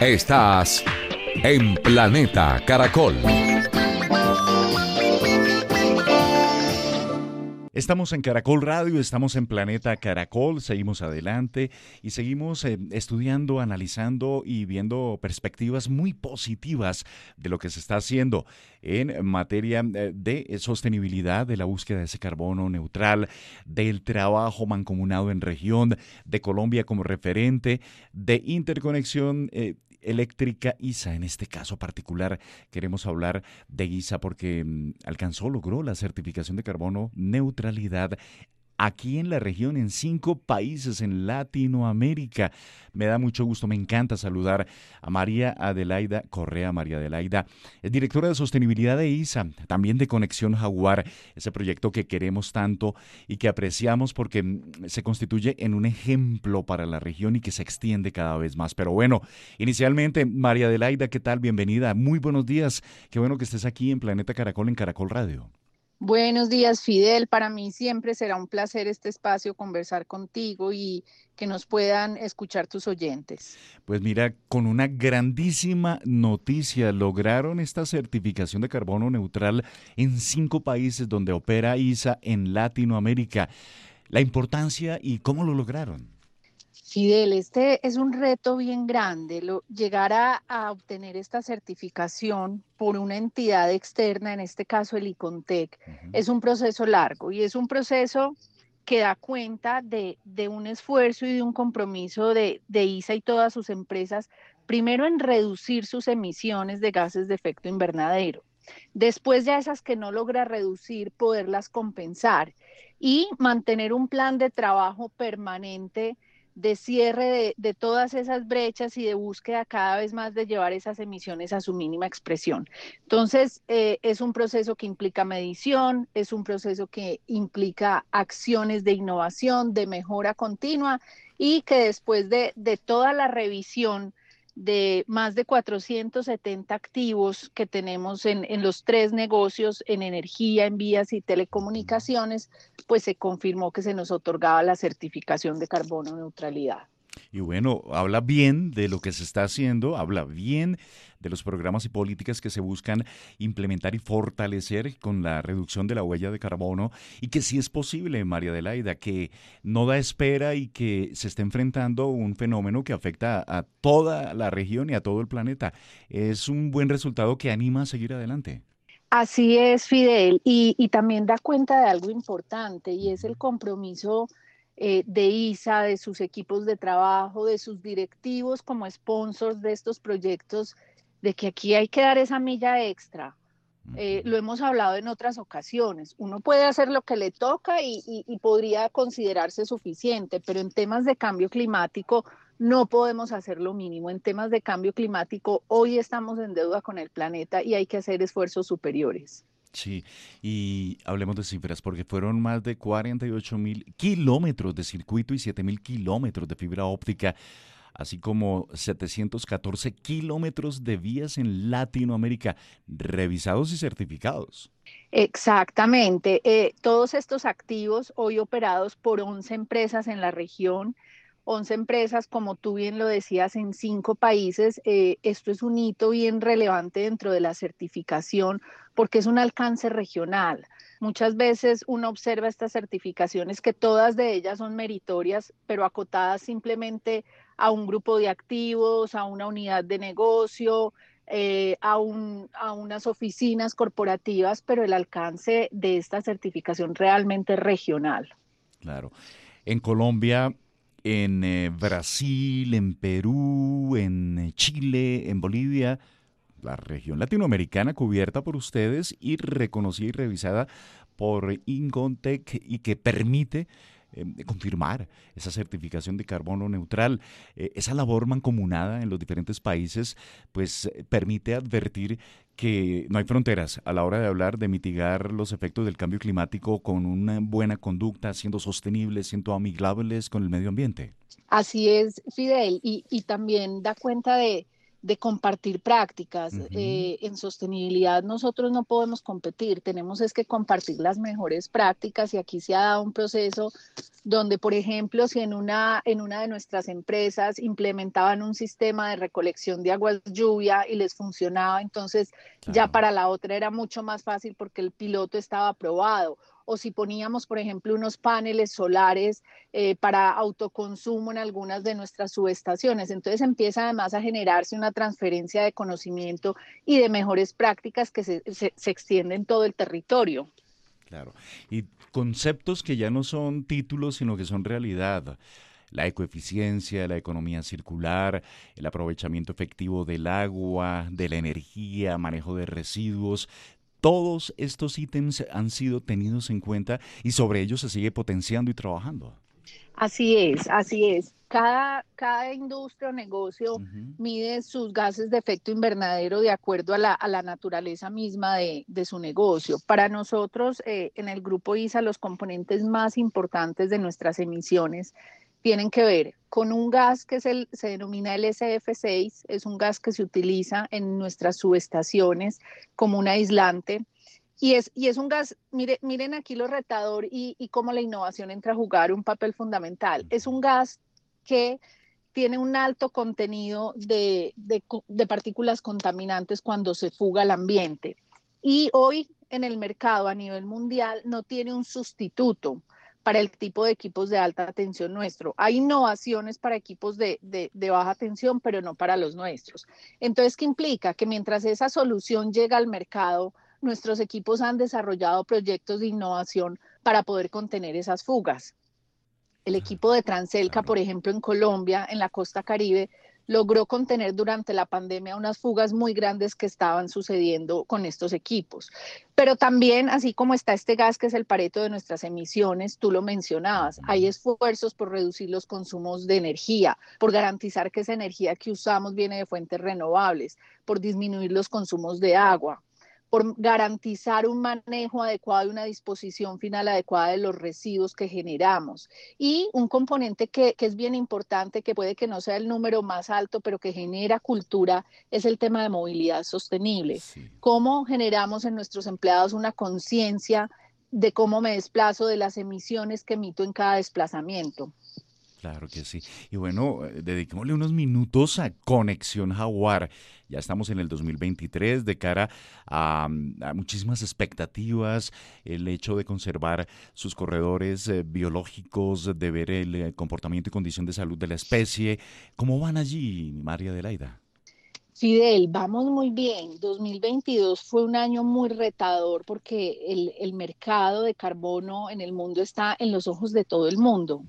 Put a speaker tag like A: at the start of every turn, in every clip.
A: Estás en Planeta Caracol.
B: Estamos en Caracol Radio, estamos en Planeta Caracol, seguimos adelante y seguimos eh, estudiando, analizando y viendo perspectivas muy positivas de lo que se está haciendo en materia eh, de sostenibilidad, de la búsqueda de ese carbono neutral, del trabajo mancomunado en región, de Colombia como referente, de interconexión eh, eléctrica ISA. En este caso particular queremos hablar de ISA porque mm, alcanzó, logró la certificación de carbono neutralidad aquí en la región, en cinco países en Latinoamérica. Me da mucho gusto, me encanta saludar a María Adelaida Correa. María Adelaida es directora de sostenibilidad de ISA, también de Conexión Jaguar, ese proyecto que queremos tanto y que apreciamos porque mm, se constituye en un ejemplo para la región y que se extiende cada vez más. Pero bueno, inicialmente, María Adelaida, ¿qué tal? Bienvenida. Muy buenos días. Qué bueno que estés aquí en Planeta Caracol, en Caracol Radio.
C: Buenos días, Fidel. Para mí siempre será un placer este espacio conversar contigo y que nos puedan escuchar tus oyentes.
B: Pues mira, con una grandísima noticia, lograron esta certificación de carbono neutral en cinco países donde opera ISA en Latinoamérica. La importancia y cómo lo lograron.
C: Fidel, este es un reto bien grande. llegar a, obtener esta certificación por una entidad externa, en este caso el ICONTEC, es un proceso largo y es un proceso que da cuenta de, un esfuerzo y de un compromiso de, de ISA y todas sus empresas, primero en reducir sus emisiones de gases de efecto invernadero. Después ya esas que no logra reducir, poderlas compensar y mantener un plan de trabajo permanente de cierre de, todas esas brechas y de búsqueda cada vez más de llevar esas emisiones a su mínima expresión. Entonces, eh, es un proceso que implica medición, es un proceso que implica acciones de innovación, de mejora continua y que después de, de toda la revisión, de más de 470 activos que tenemos en, en, los tres negocios, en energía, en vías y telecomunicaciones, pues se confirmó que se nos otorgaba la certificación de carbono neutralidad.
B: Y bueno, habla bien de lo que se está haciendo, habla bien de los programas y políticas que se buscan implementar y fortalecer con la reducción de la huella de carbono y que sí es posible, María Adelaida, que no da espera y que se está enfrentando un fenómeno que afecta a toda la región y a todo el planeta. Es un buen resultado que anima a seguir adelante.
C: Así es, Fidel, y, y también da cuenta de algo importante y es el compromiso eh, de ISA, de sus equipos de trabajo, de sus directivos como sponsors de estos proyectos, de que aquí hay que dar esa milla extra. Eh, lo hemos hablado en otras ocasiones. Uno puede hacer lo que le toca y, y, podría considerarse suficiente, pero en temas de cambio climático no podemos hacer lo mínimo. En temas de cambio climático, hoy estamos en deuda con el planeta y hay que hacer esfuerzos superiores.
B: Sí, y hablemos de cifras, porque fueron más de 48 mil kilómetros de circuito y 7 mil kilómetros de fibra óptica, así como 714 kilómetros de vías en Latinoamérica, revisados y certificados.
C: Exactamente, eh, todos estos activos hoy operados por 11 empresas en la región, 11 empresas, como tú bien lo decías, en cinco países. Eh, esto es un hito bien relevante dentro de la certificación porque es un alcance regional. Muchas veces uno observa estas certificaciones que todas de ellas son meritorias, pero acotadas simplemente a un grupo de activos, a una unidad de negocio, eh, a, a unas oficinas corporativas, pero el alcance de esta certificación realmente es regional.
B: Claro. En Colombia en eh, Brasil, en Perú, en eh, Chile, en Bolivia, la región latinoamericana cubierta por ustedes y reconocida y revisada por Incontec y que permite em, confirmar esa certificación de carbono neutral. Eh, esa labor mancomunada en los diferentes países pues permite advertir que no hay fronteras a la hora de hablar de mitigar los efectos del cambio climático con una buena conducta, siendo sostenibles, siendo amigables con el medio ambiente.
C: Así es, Fidel, y, y también da cuenta de, de compartir prácticas. Eh, en sostenibilidad nosotros no podemos competir, tenemos es que compartir las mejores prácticas y aquí se ha dado un proceso donde, por ejemplo, si en una, en una de nuestras empresas implementaban un sistema de recolección de aguas lluvia y les funcionaba, entonces ya para la otra era mucho más fácil porque el piloto estaba aprobado o si poníamos, por ejemplo, unos paneles solares eh, para autoconsumo en algunas de nuestras subestaciones. Entonces empieza además a generarse una transferencia de conocimiento y de mejores prácticas que se, se, extienden todo el territorio.
B: Claro. Y conceptos que ya no son títulos, sino que son realidad la ecoeficiencia, la economía circular, el aprovechamiento efectivo del agua, de la energía, manejo de residuos, todos estos ítems han sido tenidos en cuenta y sobre ellos se sigue potenciando y trabajando.
C: Así es, así es. Cada, cada industria o negocio mide sus gases de efecto invernadero de acuerdo a la, a la naturaleza misma de, de, su negocio. Para nosotros, eh, en el grupo ISA, los componentes más importantes de nuestras emisiones tienen que ver con un gas que se denomina el SF6, es un gas que se utiliza en nuestras subestaciones como un aislante. Y es, un gas, mire, miren aquí lo retador y, y cómo la innovación entra a jugar un papel fundamental. Es un gas que tiene un alto contenido de, partículas contaminantes cuando se fuga al ambiente. Y hoy en el mercado a nivel mundial no tiene un sustituto para el tipo de equipos de alta tensión nuestro. Hay innovaciones para equipos de, baja tensión, pero no para los nuestros. Entonces, ¿qué implica? Que mientras esa solución llega al mercado, nuestros equipos han desarrollado proyectos de innovación para poder contener esas fugas. El equipo de Transelca, por ejemplo, en Colombia, en la costa caribe, logró contener durante la pandemia unas fugas muy grandes que estaban sucediendo con estos equipos. Pero también, así como está este gas que es el pareto de nuestras emisiones, tú lo mencionabas, hay esfuerzos por reducir los consumos de energía, por garantizar que esa energía que usamos viene de fuentes renovables, por disminuir los consumos de agua por garantizar un manejo adecuado y una disposición final adecuada de los residuos que generamos. Y un componente que, es bien importante, que puede que no sea el número más alto, pero que genera cultura, es el tema de movilidad sostenible. ¿Cómo generamos en nuestros empleados una conciencia de cómo me desplazo, de las emisiones que emito en cada desplazamiento?
B: Claro que sí. Y bueno, eh, dediquémosle unos minutos a Conexión Jaguar. Ya estamos en el 2023 de cara a, muchísimas expectativas, el hecho de conservar sus corredores eh, biológicos, de ver el eh, comportamiento y condición de salud de la especie. ¿Cómo van allí, María Adelaida?
C: Fidel, vamos muy bien. 2022 fue un año muy retador porque el, mercado de carbono en el mundo está en los ojos de todo el mundo.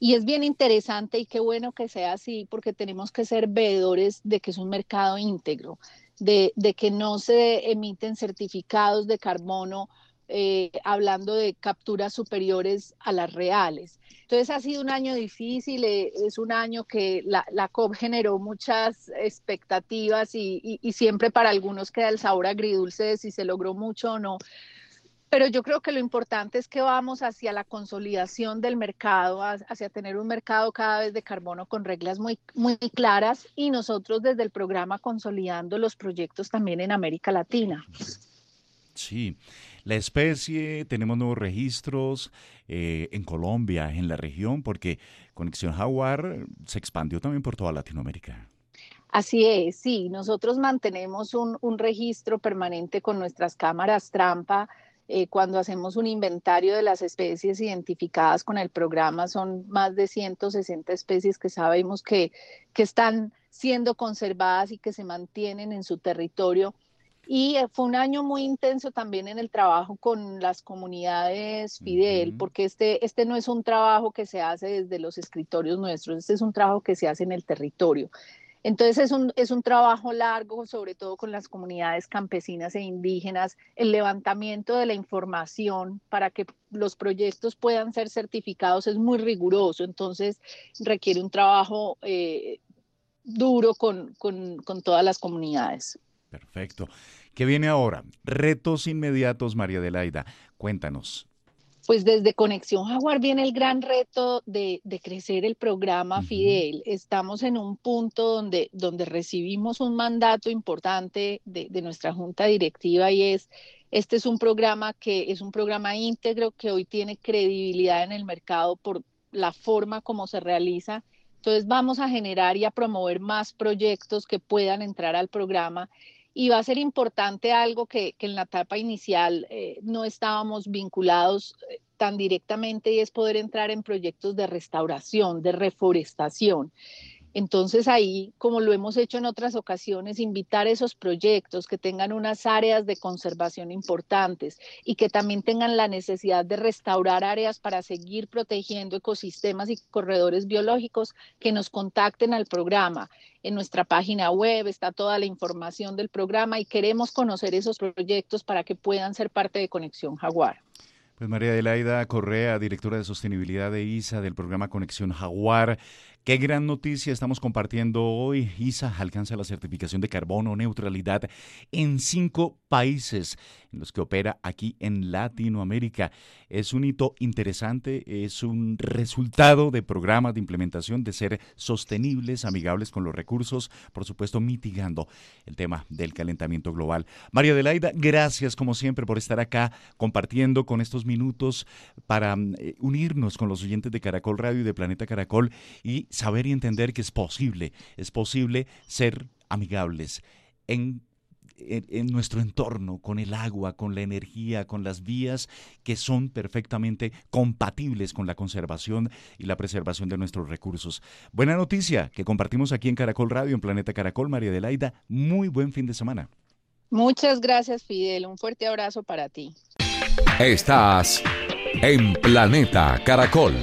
C: Y es bien interesante y qué bueno que sea así porque tenemos que ser veedores de que es un mercado íntegro, de, de que no se emiten certificados de carbono eh, hablando de capturas superiores a las reales. Entonces ha sido un año difícil, eh, es un año que la, COP generó muchas expectativas y, siempre para algunos queda el sabor agridulce de si se logró mucho o no. Pero yo creo que lo importante es que vamos hacia la consolidación del mercado, hacia tener un mercado cada vez de carbono con reglas muy, muy claras y nosotros desde el programa consolidando los proyectos también en América Latina.
B: Sí, la especie, tenemos nuevos registros eh, en Colombia, en la región, porque Conexión Jaguar se expandió también por toda Latinoamérica.
C: Así es, sí, nosotros mantenemos un, registro permanente con nuestras cámaras trampa. Eh, cuando hacemos un inventario de las especies identificadas con el programa, son más de 160 especies que sabemos que, que están siendo conservadas y que se mantienen en su territorio y eh, fue un año muy intenso también en el trabajo con las comunidades Fidel, porque este, este no es un trabajo que se hace desde los escritorios nuestros, este es un trabajo que se hace en el territorio. Entonces es un, es un trabajo largo, sobre todo con las comunidades campesinas e indígenas, el levantamiento de la información para que los proyectos puedan ser certificados es muy riguroso, entonces requiere un trabajo eh, duro con, con, con todas las comunidades.
B: Perfecto. ¿Qué viene ahora? Retos inmediatos, María Adelaida. Cuéntanos
C: pues desde Conexión Jaguar viene el gran reto de, crecer el programa Fidel. Estamos en un punto donde, donde recibimos un mandato importante de, de, nuestra junta directiva y es, este es un programa que es un programa íntegro que hoy tiene credibilidad en el mercado por la forma como se realiza. Entonces vamos a generar y a promover más proyectos que puedan entrar al programa y va a ser importante algo que, en la etapa inicial eh, no estábamos vinculados eh, tan directamente y es poder entrar en proyectos de restauración, de reforestación. Entonces ahí, como lo hemos hecho en otras ocasiones, invitar esos proyectos que tengan unas áreas de conservación importantes y que también tengan la necesidad de restaurar áreas para seguir protegiendo ecosistemas y corredores biológicos, que nos contacten al programa. En nuestra página web está toda la información del programa y queremos conocer esos proyectos para que puedan ser parte de Conexión Jaguar.
B: Pues María Adelaida Correa, directora de sostenibilidad de ISA del programa Conexión Jaguar. Qué gran noticia estamos compartiendo hoy. ISA alcanza la certificación de carbono neutralidad en cinco países en los que opera aquí en Latinoamérica. Es un hito interesante, es un resultado de programas de implementación de ser sostenibles, amigables con los recursos, por supuesto mitigando el tema del calentamiento global. María Adelaida, gracias como siempre por estar acá compartiendo con estos minutos para eh, unirnos con los oyentes de Caracol Radio y de Planeta Caracol y saber y entender que es posible, es posible ser amigables en, en, nuestro entorno, con el agua, con la energía, con las vías que son perfectamente compatibles con la conservación y la preservación de nuestros recursos. Buena noticia que compartimos aquí en Caracol Radio, en Planeta Caracol, María Adelaida. Muy buen fin de semana.
C: Muchas gracias, Fidel. Un fuerte abrazo para ti.
A: Estás en Planeta Caracol.